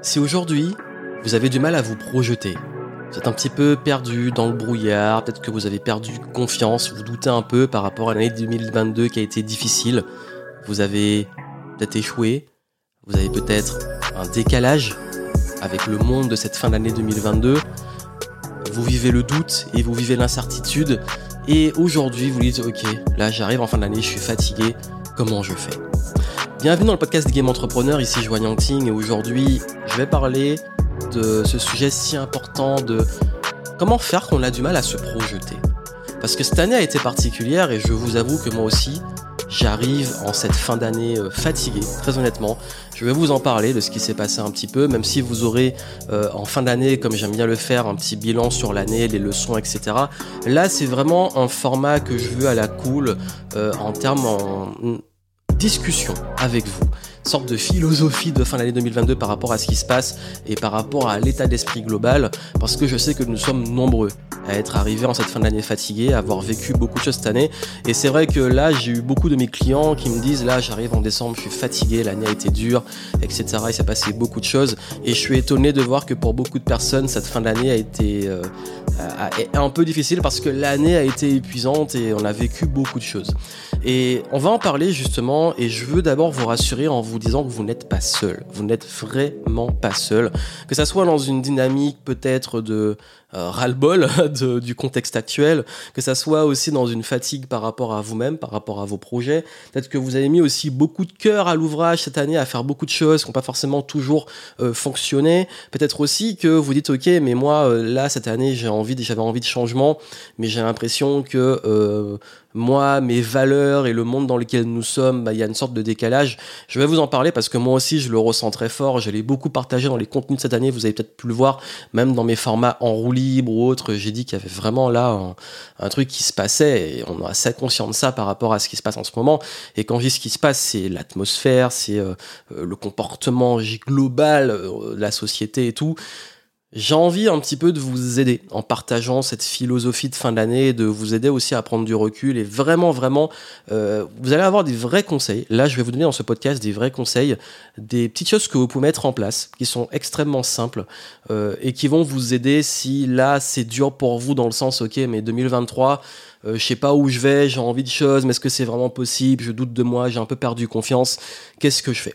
Si aujourd'hui, vous avez du mal à vous projeter, vous êtes un petit peu perdu dans le brouillard, peut-être que vous avez perdu confiance, vous doutez un peu par rapport à l'année 2022 qui a été difficile, vous avez peut-être échoué, vous avez peut-être un décalage avec le monde de cette fin d'année 2022, vous vivez le doute et vous vivez l'incertitude, et aujourd'hui vous dites ok, là j'arrive en fin d'année, je suis fatigué, comment je fais? Bienvenue dans le podcast Game Entrepreneurs, ici Joanne Ting et aujourd'hui vais parler de ce sujet si important de comment faire qu'on a du mal à se projeter. Parce que cette année a été particulière et je vous avoue que moi aussi j'arrive en cette fin d'année euh, fatigué, très honnêtement. Je vais vous en parler de ce qui s'est passé un petit peu, même si vous aurez euh, en fin d'année, comme j'aime bien le faire, un petit bilan sur l'année, les leçons, etc. Là, c'est vraiment un format que je veux à la cool euh, en termes en discussion avec vous, sorte de philosophie de fin d'année 2022 par rapport à ce qui se passe et par rapport à l'état d'esprit global, parce que je sais que nous sommes nombreux à être arrivés en cette fin d'année fatigués, à avoir vécu beaucoup de choses cette année. Et c'est vrai que là, j'ai eu beaucoup de mes clients qui me disent, là, j'arrive en décembre, je suis fatigué, l'année a été dure, etc. Il s'est passé beaucoup de choses. Et je suis étonné de voir que pour beaucoup de personnes, cette fin d'année a été euh, un peu difficile parce que l'année a été épuisante et on a vécu beaucoup de choses. Et on va en parler justement et je veux d'abord vous rassurer en vous disant que vous n'êtes pas seul. Vous n'êtes vraiment pas seul. Que ça soit dans une dynamique peut-être de euh, ras-le-bol du contexte actuel, que ça soit aussi dans une fatigue par rapport à vous-même, par rapport à vos projets. Peut-être que vous avez mis aussi beaucoup de cœur à l'ouvrage cette année, à faire beaucoup de choses qui n'ont pas forcément toujours euh, fonctionné. Peut-être aussi que vous dites ok, mais moi euh, là cette année j'ai envie, j'avais envie de changement, mais j'ai l'impression que euh, moi, mes valeurs et le monde dans lequel nous sommes, bah, il y a une sorte de décalage. Je vais vous en parler parce que moi aussi, je le ressens très fort. Je l'ai beaucoup partagé dans les contenus de cette année. Vous avez peut-être pu le voir, même dans mes formats en roue ou autres. J'ai dit qu'il y avait vraiment là un, truc qui se passait et on est assez conscient de ça par rapport à ce qui se passe en ce moment. Et quand je dis ce qui se passe, c'est l'atmosphère, c'est euh, euh, le comportement global euh, la société et tout. J'ai envie un petit peu de vous aider en partageant cette philosophie de fin d'année, de vous aider aussi à prendre du recul et vraiment, vraiment, euh, vous allez avoir des vrais conseils. Là, je vais vous donner dans ce podcast des vrais conseils, des petites choses que vous pouvez mettre en place, qui sont extrêmement simples euh, et qui vont vous aider si là, c'est dur pour vous dans le sens, ok, mais 2023, euh, je sais pas où je vais, j'ai envie de choses, mais est-ce que c'est vraiment possible? Je doute de moi, j'ai un peu perdu confiance. Qu'est-ce que je fais?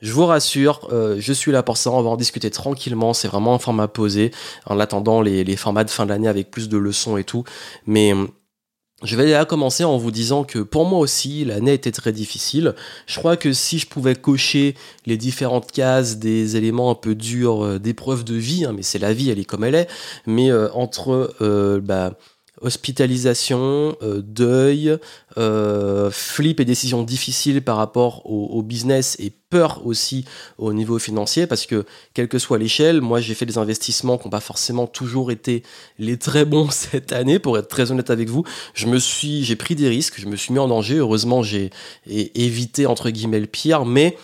Je vous rassure, euh, je suis là pour ça, on va en discuter tranquillement, c'est vraiment un format posé, en attendant les, formats de fin d'année avec plus de leçons et tout. Mais hum, je vais déjà commencer en vous disant que pour moi aussi, l'année était très difficile. Je crois que si je pouvais cocher les différentes cases des éléments un peu durs euh, d'épreuve de vie, hein, mais c'est la vie, elle est comme elle est, mais euh, entre bah, hospitalisation, deuil, flip et décisions difficiles par rapport au, au business et peur aussi au niveau financier parce que quelle que soit l'échelle, moi j'ai fait des investissements qui n'ont pas forcément toujours été les très bons cette année pour être très honnête avec vous. Je me suis, j'ai pris des risques, je me suis mis en danger. Heureusement j'ai évité entre guillemets le pire, mais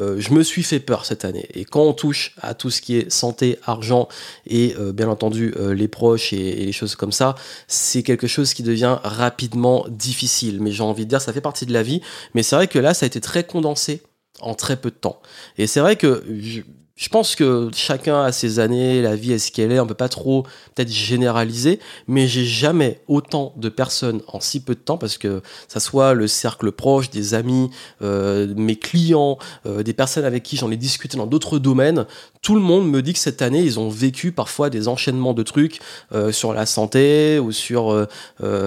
euh, je me suis fait peur cette année. Et quand on touche à tout ce qui est santé, argent et euh, bien entendu euh, les proches et, les choses comme ça, c'est quelque chose qui devient rapidement difficile. Mais j'ai envie de dire, ça fait partie de la vie. Mais c'est vrai que là, ça a été très condensé en très peu de temps. Et c'est vrai que je pense que chacun a ses années, la vie est ce qu'elle est, on peut pas trop peut-être généraliser, mais j'ai jamais autant de personnes en si peu de temps, parce que ça soit le cercle proche, des amis, euh, mes clients, euh, des personnes avec qui j'en ai discuté dans d'autres domaines, tout le monde me dit que cette année, ils ont vécu parfois des enchaînements de trucs euh, sur la santé ou sur,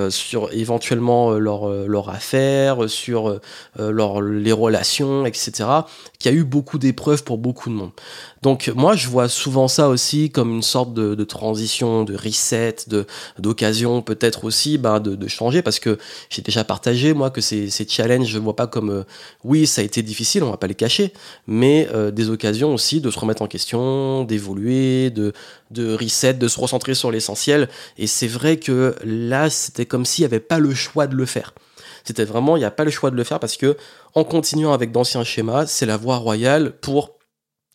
sur éventuellement leur, leur affaire, sur leur, les relations, etc., qui a eu beaucoup d'épreuves pour beaucoup de monde. Donc moi, je vois souvent ça aussi comme une sorte de, transition, de reset, de d'occasion peut-être aussi bah, de, changer parce que j'ai déjà partagé moi que ces, ces challenges, je ne vois pas comme euh, oui, ça a été difficile, on va pas les cacher, mais euh, des occasions aussi de se remettre en question, d'évoluer, de de reset, de se recentrer sur l'essentiel. Et c'est vrai que là, c'était comme s'il n'y avait pas le choix de le faire. C'était vraiment, il n'y a pas le choix de le faire parce que en continuant avec d'anciens schémas, c'est la voie royale pour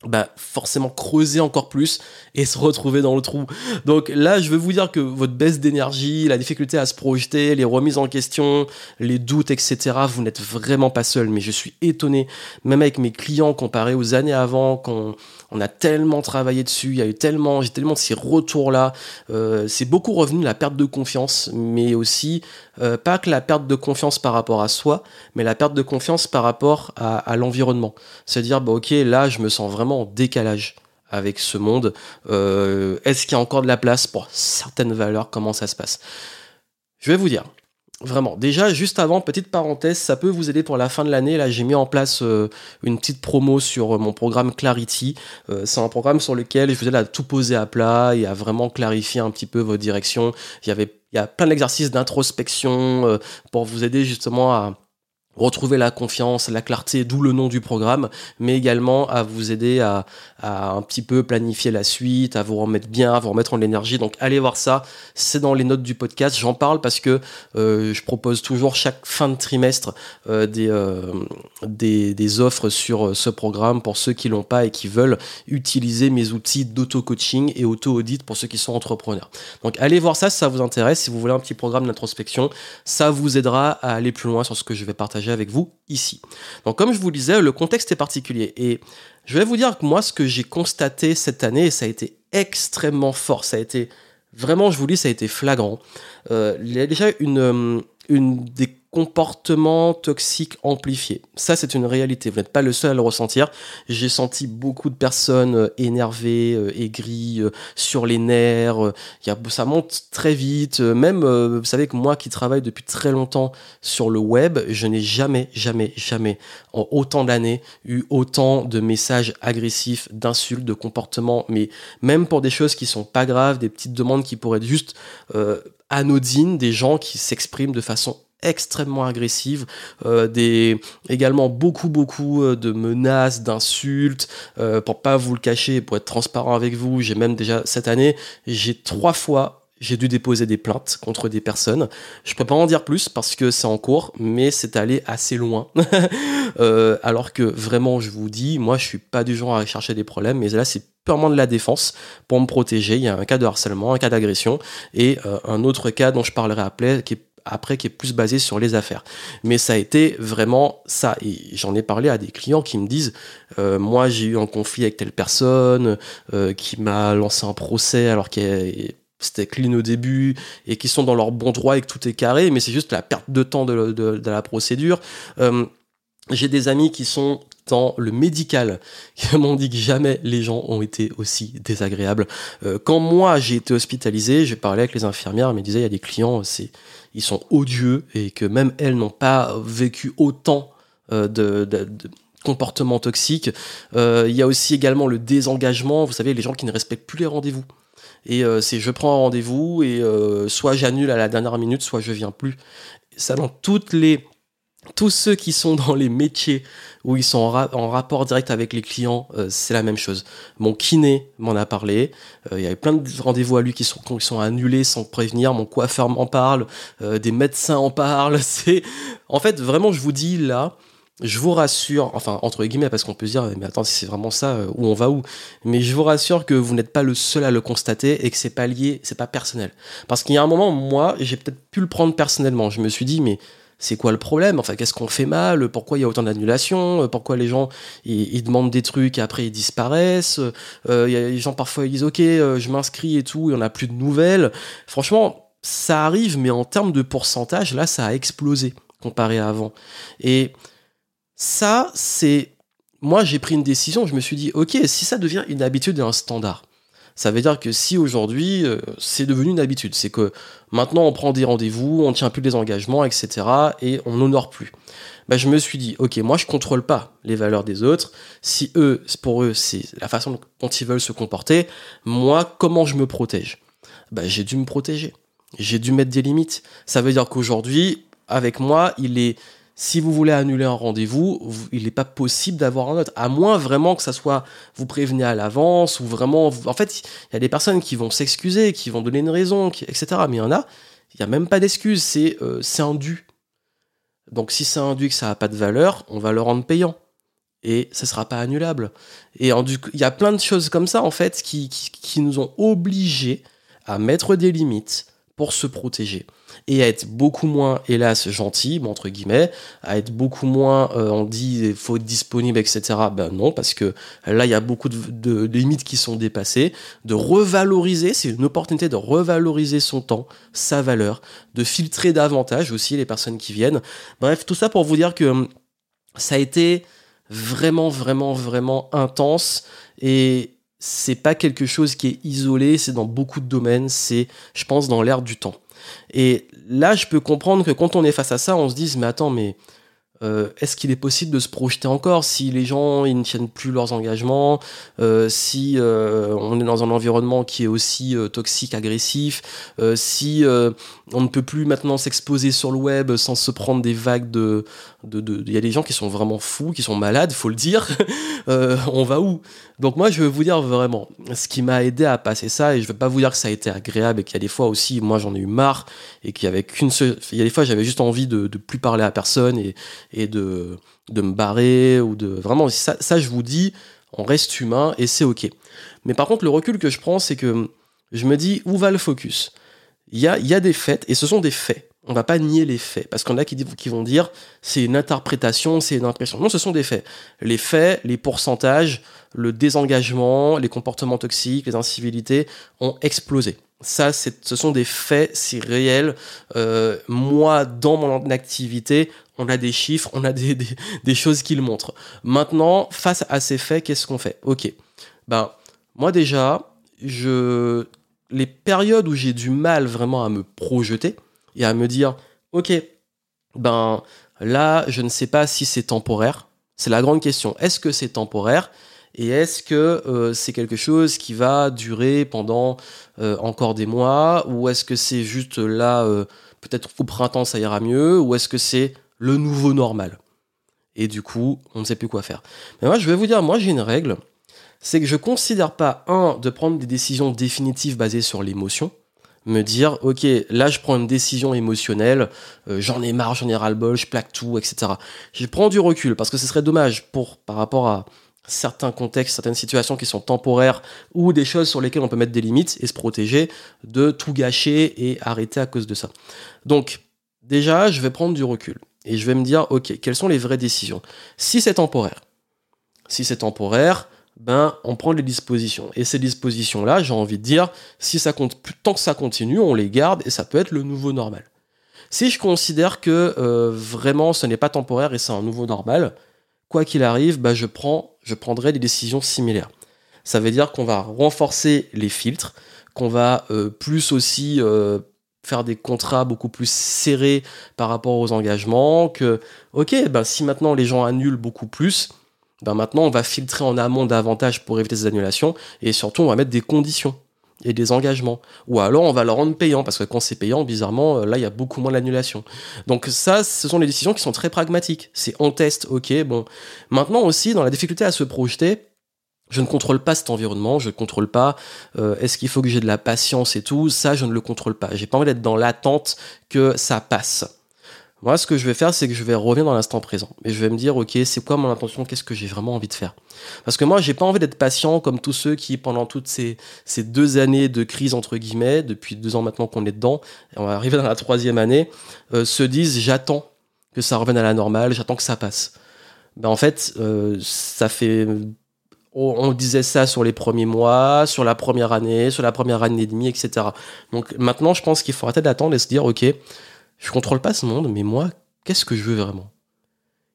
bah forcément creuser encore plus et se retrouver dans le trou. Donc là, je veux vous dire que votre baisse d'énergie, la difficulté à se projeter, les remises en question, les doutes, etc., vous n'êtes vraiment pas seul. Mais je suis étonné, même avec mes clients comparé aux années avant, quand on a tellement travaillé dessus, il y a eu tellement, j'ai tellement de ces retours-là. Euh, c'est beaucoup revenu la perte de confiance, mais aussi euh, pas que la perte de confiance par rapport à soi, mais la perte de confiance par rapport à, l'environnement. C'est-à-dire, bah, ok, là, je me sens vraiment en décalage avec ce monde. Euh, est-ce qu'il y a encore de la place pour certaines valeurs? Comment ça se passe? Je vais vous dire. Vraiment. Déjà, juste avant, petite parenthèse, ça peut vous aider pour la fin de l'année. Là, j'ai mis en place euh, une petite promo sur euh, mon programme Clarity. C'est un programme sur lequel je vous aide à tout poser à plat et à vraiment clarifier un petit peu vos directions. Il y avait, il y a plein d'exercices d'introspection pour vous aider justement à retrouver la confiance, la clarté, d'où le nom du programme, mais également à vous aider à, un petit peu planifier la suite, à vous remettre bien, à vous remettre en l'énergie. Donc allez voir ça, c'est dans les notes du podcast. J'en parle parce que euh, je propose toujours chaque fin de trimestre euh, euh, des, des, offres sur ce programme pour ceux qui l'ont pas et qui veulent utiliser mes outils d'auto-coaching et auto-audit pour ceux qui sont entrepreneurs. Donc allez voir ça si ça vous intéresse, si vous voulez un petit programme d'introspection, ça vous aidera à aller plus loin sur ce que je vais partager avec vous ici. Donc comme je vous le disais, le contexte est particulier. Et je vais vous dire que moi, ce que j'ai constaté cette année, ça a été extrêmement fort. Ça a été vraiment, je vous dis, ça a été flagrant. Euh, il y a déjà une, euh, une des comportement toxique amplifié. Ça, c'est une réalité. Vous n'êtes pas le seul à le ressentir. J'ai senti beaucoup de personnes euh, énervées, euh, aigries, euh, sur les nerfs. Ça monte très vite. Même, vous savez que moi qui travaille depuis très longtemps sur le web, je n'ai jamais, jamais, jamais, en autant d'années, eu autant de messages agressifs, d'insultes, de comportements, mais même pour des choses qui sont pas graves, des petites demandes qui pourraient être juste anodines, des gens qui s'expriment de façon extrêmement agressive, euh, des également beaucoup beaucoup euh, de menaces, d'insultes. Euh, pour pas vous le cacher, pour être transparent avec vous, j'ai même déjà cette année, j'ai trois fois j'ai dû déposer des plaintes contre des personnes. Je peux pas en dire plus parce que c'est en cours, mais c'est allé assez loin. euh, alors que vraiment, je vous dis, moi, je suis pas du genre à chercher des problèmes, mais là, c'est purement de la défense pour me protéger. Il y a un cas de harcèlement, un cas d'agression et euh, un autre cas dont je parlerai après, qui est après qui est plus basé sur les affaires. Mais ça a été vraiment ça. Et j'en ai parlé à des clients qui me disent, euh, moi j'ai eu un conflit avec telle personne euh, qui m'a lancé un procès alors que c'était clean au début et qui sont dans leur bon droit et que tout est carré, mais c'est juste la perte de temps de, la procédure. Euh, j'ai des amis qui sont le médical qui m'ont dit que jamais les gens ont été aussi désagréables. quand moi j'ai été hospitalisé, j'ai parlé avec les infirmières, elles me disaient il y a des clients, c'est ils sont odieux et que même elles n'ont pas vécu autant euh, de, comportements toxiques. Euh, il y a aussi également le désengagement, vous savez, les gens qui ne respectent plus les rendez-vous. Et euh, c'est je prends un rendez-vous et soit j'annule à la dernière minute, soit je viens plus. Ça dans toutes les tous ceux qui sont dans les métiers où ils sont en, rapport direct avec les clients, euh, c'est la même chose. Mon kiné m'en a parlé. Euh, il y avait plein de rendez-vous à lui qui sont, qui sont annulés sans prévenir. Mon coiffeur m'en parle. Euh, des médecins en parlent. C'est en fait vraiment, je vous dis là, je vous rassure, enfin entre guillemets, parce qu'on peut se dire, mais attends, si c'est vraiment ça, où on va où? Mais je vous rassure que vous n'êtes pas le seul à le constater et que c'est pas lié, c'est pas personnel. Parce qu'il y a un moment, moi, j'ai peut-être pu le prendre personnellement. Je me suis dit, mais c'est quoi le problème? Enfin, qu'est-ce qu'on fait mal? Pourquoi il y a autant d'annulations? Pourquoi les gens ils, demandent des trucs et après ils disparaissent? Euh, y a les gens parfois ils disent ok, euh, je m'inscris et tout, il n'y en a plus de nouvelles. Franchement, ça arrive, mais en termes de pourcentage, là, ça a explosé comparé à avant. Et ça, c'est moi, j'ai pris une décision. Je me suis dit ok, si ça devient une habitude et un standard ça veut dire que si aujourd'hui, euh, c'est devenu une habitude, c'est que maintenant on prend des rendez-vous, on tient plus des engagements, etc. et on n'honore plus. Bah, je me suis dit, ok, moi je contrôle pas les valeurs des autres. Si eux, pour eux, c'est la façon dont ils veulent se comporter, moi, comment je me protège? Bah, J'ai dû me protéger. J'ai dû mettre des limites. Ça veut dire qu'aujourd'hui, avec moi, il est si vous voulez annuler un rendez-vous, il n'est pas possible d'avoir un autre, à moins vraiment que ça soit vous prévenez à l'avance ou vraiment. En fait, il y a des personnes qui vont s'excuser, qui vont donner une raison, etc. Mais il y en a, il n'y a même pas d'excuse, c'est euh, un dû. Donc si c'est un dû et que ça n'a pas de valeur, on va le rendre payant. et ça sera pas annulable. Et il y a plein de choses comme ça en fait qui nous ont obligés à mettre des limites pour se protéger et à être beaucoup moins, hélas, gentil, entre guillemets, à être beaucoup moins, euh, on dit, faut être disponible, etc. Ben non, parce que là, il y a beaucoup de, limites qui sont dépassées, de revaloriser, c'est une opportunité de revaloriser son temps, sa valeur, de filtrer davantage aussi les personnes qui viennent. Bref, tout ça pour vous dire que hum, ça a été vraiment, vraiment, vraiment intense et c'est pas quelque chose qui est isolé, c'est dans beaucoup de domaines, c'est, je pense, dans l'air du temps. Et là, je peux comprendre que quand on est face à ça, on se dise, mais attends, mais euh, est-ce qu'il est possible de se projeter encore si les gens ne tiennent plus leurs engagements, euh, si euh, on est dans un environnement qui est aussi toxique, agressif, si on ne peut plus maintenant s'exposer sur le web sans se prendre des vagues de... Il y a des gens qui sont vraiment fous, qui sont malades, faut le dire. on va où? Donc moi je veux vous dire vraiment, ce qui m'a aidé à passer ça, et je veux pas vous dire que ça a été agréable et qu'il y a des fois aussi, moi j'en ai eu marre, et qu'il y avait qu'une seule... Il y a des fois j'avais juste envie de, de plus parler à personne et et de, de me barrer ou de vraiment ça, ça je vous dis on reste humain et c'est ok. Mais par contre le recul que je prends c'est que je me dis où va le focus? Il y a, y a des faits et ce sont des faits on va pas nier les faits parce qu'on a qui, vont dire c'est une interprétation c'est une impression non ce sont des faits les faits les pourcentages le désengagement les comportements toxiques les incivilités ont explosé ça, ce sont des faits, c'est réel. Euh, moi, dans mon activité, on a des chiffres, on a des, des, choses qui le montrent. Maintenant, face à ces faits, qu'est-ce qu'on fait? Ok. Ben, moi déjà, je, les périodes où j'ai du mal vraiment à me projeter et à me dire, ok, ben là, je ne sais pas si c'est temporaire. C'est la grande question. Est-ce que c'est temporaire? Et est-ce que euh, c'est quelque chose qui va durer pendant euh, encore des mois? Ou est-ce que c'est juste là, euh, peut-être au printemps ça ira mieux? Ou est-ce que c'est le nouveau normal? Et du coup, on ne sait plus quoi faire. Mais moi, je vais vous dire, moi j'ai une règle, c'est que je considère pas, un, de prendre des décisions définitives basées sur l'émotion, me dire, ok, là je prends une décision émotionnelle, j'en ai marre, j'en ai ras-le-bol, je plaque tout, etc. Je prends du recul, parce que ce serait dommage pour, par rapport à certains contextes, certaines situations qui sont temporaires ou des choses sur lesquelles on peut mettre des limites et se protéger de tout gâcher et arrêter à cause de ça. Donc, déjà, je vais prendre du recul et je vais me dire, ok, quelles sont les vraies décisions? Si c'est temporaire, si c'est temporaire, ben, on prend les dispositions. Et ces dispositions-là, j'ai envie de dire, si ça tant que ça continue, on les garde et ça peut être le nouveau normal. Si je considère que euh, vraiment ce n'est pas temporaire et c'est un nouveau normal, quoi qu'il arrive, bah, je, prends, je prendrai des décisions similaires. Ça veut dire qu'on va renforcer les filtres, qu'on va euh, plus aussi euh, faire des contrats beaucoup plus serrés par rapport aux engagements, que, ok, bah, si maintenant les gens annulent beaucoup plus, ben maintenant on va filtrer en amont davantage pour éviter ces annulations, et surtout on va mettre des conditions et des engagements. Ou alors on va le rendre payant, parce que quand c'est payant, bizarrement, euh, là, il y a beaucoup moins d'annulation. Donc ça, ce sont les décisions qui sont très pragmatiques. C'est on teste, ok, bon. Maintenant aussi, dans la difficulté à se projeter, je ne contrôle pas cet environnement, je ne contrôle pas euh, est-ce qu'il faut que j'ai de la patience et tout, ça je ne le contrôle pas. J'ai pas envie d'être dans l'attente que ça passe. Moi, ce que je vais faire, c'est que je vais revenir dans l'instant présent. Et je vais me dire, ok, c'est quoi mon intention? Qu'est-ce que j'ai vraiment envie de faire? Parce que moi, j'ai pas envie d'être patient comme tous ceux qui, pendant toutes ces, deux années de crise, entre guillemets, depuis deux ans maintenant qu'on est dedans, et on va arriver dans la troisième année, euh, se disent, j'attends que ça revienne à la normale, j'attends que ça passe. Ben, en fait, euh, ça fait on disait ça sur les premiers mois, sur la première année, sur la première année et demie, etc. Donc maintenant, je pense qu'il faut arrêter d'attendre et se dire, ok, je contrôle pas ce monde, mais moi, qu'est-ce que je veux vraiment?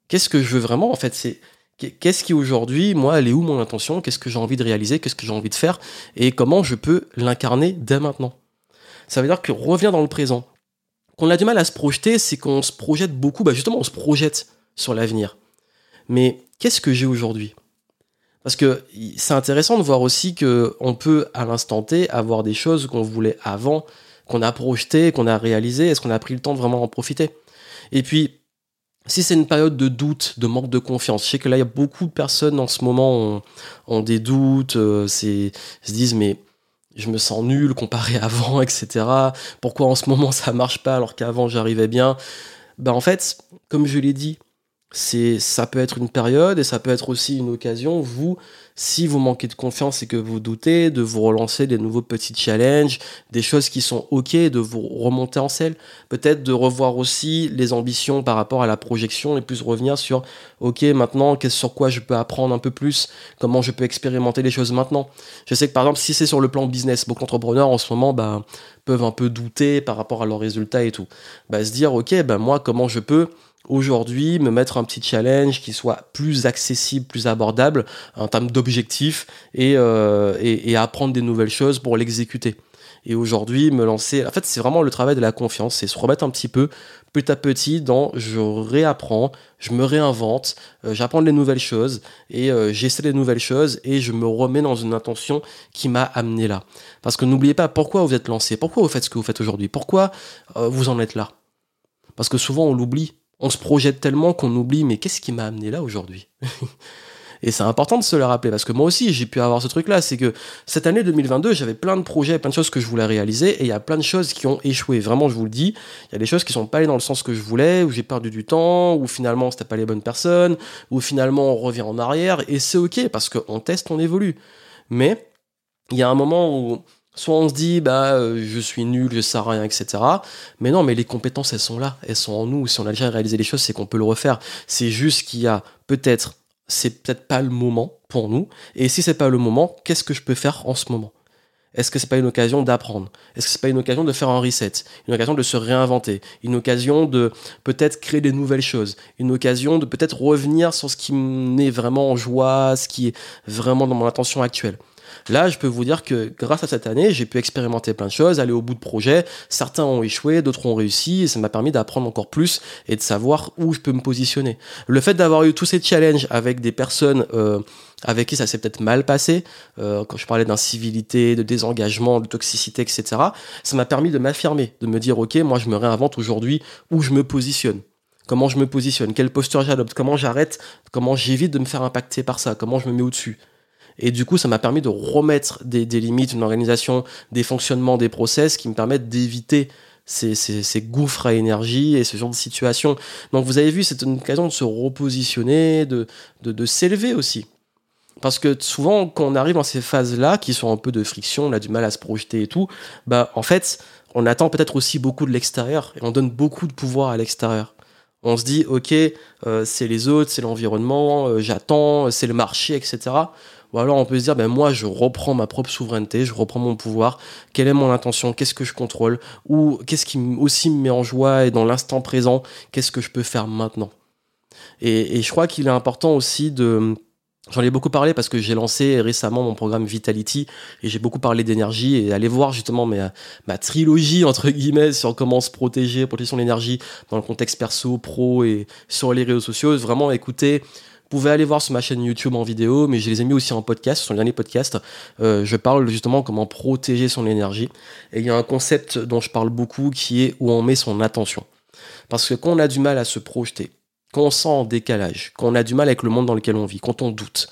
Qu'est-ce que je veux vraiment En fait, c'est qu'est-ce qui aujourd'hui, moi, elle est où mon intention? Qu'est-ce que j'ai envie de réaliser? Qu'est-ce que j'ai envie de faire? Et comment je peux l'incarner dès maintenant? Ça veut dire que revient dans le présent. Qu'on a du mal à se projeter, c'est qu'on se projette beaucoup. Bah justement, on se projette sur l'avenir. Mais qu'est-ce que j'ai aujourd'hui? Parce que c'est intéressant de voir aussi que on peut à l'instant T avoir des choses qu'on voulait avant qu'on a projeté, qu'on a réalisé Est-ce qu'on a pris le temps de vraiment en profiter? Et puis, si c'est une période de doute, de manque de confiance, je sais que là, il y a beaucoup de personnes en ce moment ont, des doutes, euh, se disent, mais je me sens nul comparé à avant, etc. Pourquoi en ce moment ça marche pas alors qu'avant j'arrivais bien? Ben en fait, comme je l'ai dit, c'est ça peut être une période et ça peut être aussi une occasion vous si vous manquez de confiance et que vous doutez, de vous relancer des nouveaux petits challenges, des choses qui sont ok, de vous remonter en selle. Peut-être de revoir aussi les ambitions par rapport à la projection et plus revenir sur ok, maintenant, qu'est-ce sur quoi je peux apprendre un peu plus, comment je peux expérimenter les choses maintenant? Je sais que par exemple, si c'est sur le plan business, beaucoup d'entrepreneurs en ce moment bah, peuvent un peu douter par rapport à leurs résultats et tout. Bah, se dire ok, bah, moi, comment je peux aujourd'hui me mettre un petit challenge qui soit plus accessible, plus abordable en termes d'objectifs et, euh, et, et, apprendre des nouvelles choses pour l'exécuter. Et aujourd'hui, me lancer, en fait, c'est vraiment le travail de la confiance, c'est se remettre un petit peu petit à petit dans je réapprends, je me réinvente, euh, j'apprends des nouvelles choses et euh, j'essaie des nouvelles choses et je me remets dans une intention qui m'a amené là. Parce que n'oubliez pas pourquoi vous êtes lancé, pourquoi vous faites ce que vous faites aujourd'hui, pourquoi vous en êtes là? Parce que souvent on l'oublie on se projette tellement qu'on oublie, mais qu'est-ce qui m'a amené là aujourd'hui? Et c'est important de se le rappeler, parce que moi aussi, j'ai pu avoir ce truc-là. C'est que cette année 2022, j'avais plein de projets, plein de choses que je voulais réaliser, et il y a plein de choses qui ont échoué. Vraiment, je vous le dis, il y a des choses qui sont pas allées dans le sens que je voulais, où j'ai perdu du temps, où finalement, c'était pas les bonnes personnes, où finalement, on revient en arrière, et c'est ok, parce qu'on teste, on évolue. Mais, il y a un moment où Soit on se dit, bah, euh, je suis nul, je sais rien, etc. Mais non, mais les compétences, elles sont là, elles sont en nous. Si on a déjà réalisé les choses, c'est qu'on peut le refaire. C'est juste qu'il y a peut-être, c'est peut-être pas le moment pour nous. Et si c'est pas le moment, qu'est-ce que je peux faire en ce moment? Est-ce que c'est pas une occasion d'apprendre? Est-ce que c'est pas une occasion de faire un reset? Une occasion de se réinventer? Une occasion de peut-être créer des nouvelles choses? Une occasion de peut-être revenir sur ce qui m'est vraiment en joie, ce qui est vraiment dans mon attention actuelle? Là, je peux vous dire que grâce à cette année, j'ai pu expérimenter plein de choses, aller au bout de projets. Certains ont échoué, d'autres ont réussi, et ça m'a permis d'apprendre encore plus et de savoir où je peux me positionner. Le fait d'avoir eu tous ces challenges avec des personnes euh, avec qui ça s'est peut-être mal passé, euh, quand je parlais d'incivilité, de désengagement, de toxicité, etc., ça m'a permis de m'affirmer, de me dire, ok, moi je me réinvente aujourd'hui où je me positionne? Comment je me positionne, quelle posture j'adopte, comment j'arrête, comment j'évite de me faire impacter par ça, comment je me mets au-dessus? Et du coup, ça m'a permis de remettre des, limites, une organisation, des fonctionnements, des process qui me permettent d'éviter ces, ces, gouffres à énergie et ce genre de situation. Donc vous avez vu, c'est une occasion de se repositionner, de, de, s'élever aussi. Parce que souvent, quand on arrive dans ces phases-là, qui sont un peu de friction, on a du mal à se projeter et tout, bah en fait, on attend peut-être aussi beaucoup de l'extérieur et on donne beaucoup de pouvoir à l'extérieur. On se dit, ok, euh, c'est les autres, c'est l'environnement, euh, j'attends, c'est le marché, etc. Ou alors on peut se dire, ben moi je reprends ma propre souveraineté, je reprends mon pouvoir, quelle est mon intention, qu'est-ce que je contrôle, ou qu'est-ce qui aussi me met en joie et dans l'instant présent, qu'est-ce que je peux faire maintenant? Et, je crois qu'il est important aussi de... J'en ai beaucoup parlé parce que j'ai lancé récemment mon programme Vitality et j'ai beaucoup parlé d'énergie et aller voir justement ma, trilogie entre guillemets sur comment se protéger, protéger son énergie dans le contexte perso, pro et sur les réseaux sociaux. Vraiment écouter pouvez aller voir sur ma chaîne YouTube en vidéo, mais je les ai mis aussi en podcast, sur le dernier podcast. Euh, je parle justement comment protéger son énergie. Et il y a un concept dont je parle beaucoup qui est où on met son attention. Parce que quand on a du mal à se projeter, quand on sent en décalage, quand on a du mal avec le monde dans lequel on vit, quand on doute,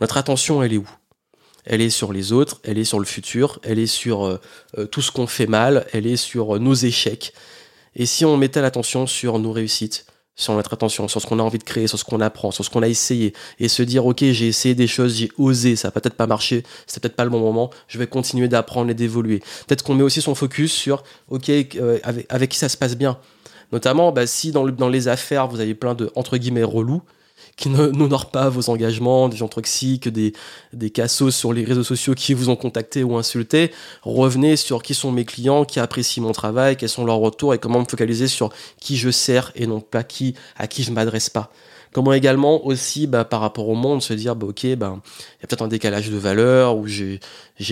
notre attention, elle est où? Elle est sur les autres, elle est sur le futur, elle est sur euh, euh, tout ce qu'on fait mal, elle est sur nos échecs. Et si on mettait l'attention sur nos réussites, sur notre attention, sur ce qu'on a envie de créer, sur ce qu'on apprend, sur ce qu'on a essayé, et se dire ok j'ai essayé des choses, j'ai osé, ça a peut-être pas marché, c'est peut-être pas le bon moment, je vais continuer d'apprendre et d'évoluer. Peut-être qu'on met aussi son focus sur ok euh, avec, qui ça se passe bien. Notamment bah, si dans, dans les affaires vous avez plein de entre guillemets relous, qui n'honorent pas vos engagements, des gens toxiques, des, des cassos sur les réseaux sociaux qui vous ont contacté ou insulté. Revenez sur qui sont mes clients, qui apprécient mon travail, quels sont leurs retours et comment me focaliser sur qui je sers et non pas qui, à qui je m'adresse pas. Comment également aussi, bah, par rapport au monde, se dire, bah, ok, bah, il y a peut-être un décalage de valeurs ou j'ai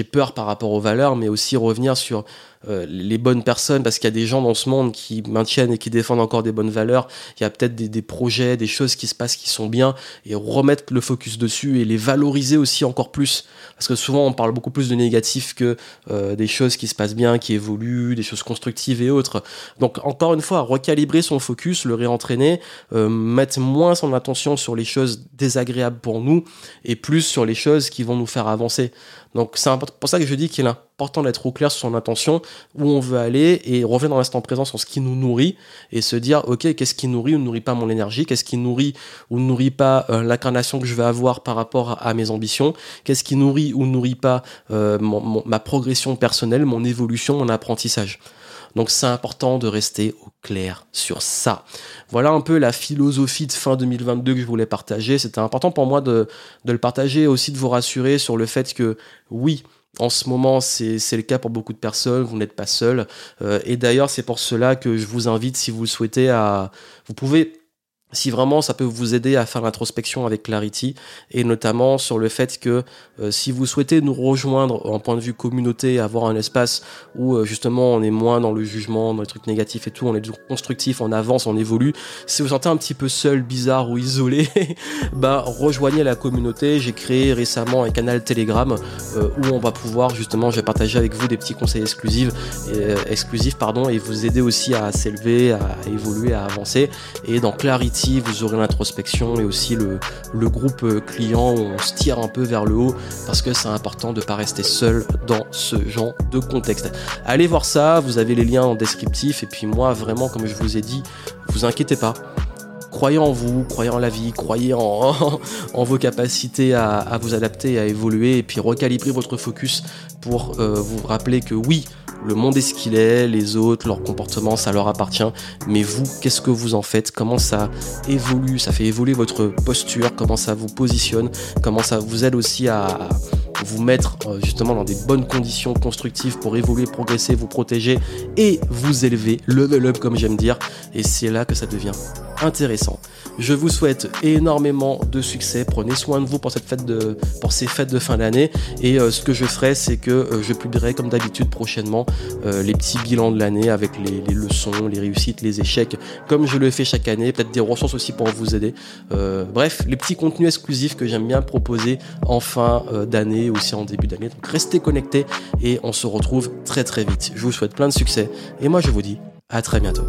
peur par rapport aux valeurs, mais aussi revenir sur euh, les bonnes personnes, parce qu'il y a des gens dans ce monde qui maintiennent et qui défendent encore des bonnes valeurs. Il y a peut-être des, des, projets, des choses qui se passent qui sont bien, et remettre le focus dessus et les valoriser aussi encore plus. Parce que souvent, on parle beaucoup plus de négatif que euh, des choses qui se passent bien, qui évoluent, des choses constructives et autres. Donc, encore une fois, recalibrer son focus, le réentraîner, euh, mettre moins son attention sur les choses désagréables pour nous et plus sur les choses qui vont nous faire avancer. Donc, c'est pour ça que je dis qu'il est important d'être au clair sur son intention, où on veut aller et revenir dans l'instant présent sur ce qui nous nourrit et se dire ok qu'est-ce qui nourrit ou ne nourrit pas mon énergie, qu'est-ce qui nourrit ou ne nourrit pas euh, l'incarnation que je vais avoir par rapport à, mes ambitions, qu'est-ce qui nourrit ou ne nourrit pas euh, ma progression personnelle, mon évolution, mon apprentissage? Donc c'est important de rester au clair sur ça. Voilà un peu la philosophie de fin 2022 que je voulais partager. C'était important pour moi de, de le partager aussi de vous rassurer sur le fait que oui, en ce moment, c'est le cas pour beaucoup de personnes, vous n'êtes pas seul. Euh, et d'ailleurs, c'est pour cela que je vous invite, si vous le souhaitez, à... Vous pouvez si vraiment ça peut vous aider à faire l'introspection avec Clarity et notamment sur le fait que euh, si vous souhaitez nous rejoindre en point de vue communauté, avoir un espace où euh, justement on est moins dans le jugement, dans les trucs négatifs et tout, on est constructif, on avance, on évolue. Si vous sentez un petit peu seul, bizarre ou isolé, bah rejoignez la communauté. J'ai créé récemment un canal Telegram euh, où on va pouvoir justement, je vais partager avec vous des petits conseils exclusifs, exclusifs pardon, et vous aider aussi à s'élever, à évoluer, à avancer. Et dans Clarity vous aurez l'introspection et aussi le, le groupe euh, client où on se tire un peu vers le haut parce que c'est important de ne pas rester seul dans ce genre de contexte. Allez voir ça, vous avez les liens en descriptif et puis moi vraiment comme je vous ai dit, vous inquiétez pas croyez en vous, croyez en la vie, croyez en, en vos capacités à, à, vous adapter, à évoluer, et puis recalibrer votre focus pour euh, vous rappeler que oui, le monde est ce qu'il est, les autres, leur comportement, ça leur appartient. Mais vous, qu'est-ce que vous en faites? Comment ça évolue? Ça fait évoluer votre posture Comment ça vous positionne Comment ça vous aide aussi à vous mettre euh, justement dans des bonnes conditions constructives pour évoluer, progresser, vous protéger et vous élever, level up comme j'aime dire. Et c'est là que ça devient intéressant. Je vous souhaite énormément de succès. Prenez soin de vous pour ces fêtes de fin d'année. Et euh, ce que je ferai, c'est que euh, je publierai comme d'habitude prochainement euh, les petits bilans de l'année avec les, les, leçons, les réussites, les échecs, comme je le fais chaque année. Peut-être des ressources aussi pour vous aider. bref, les petits contenus exclusifs que j'aime bien proposer en fin d'année, aussi en début d'année. Donc restez connectés et on se retrouve très très vite. Je vous souhaite plein de succès. Et moi, je vous dis à très bientôt.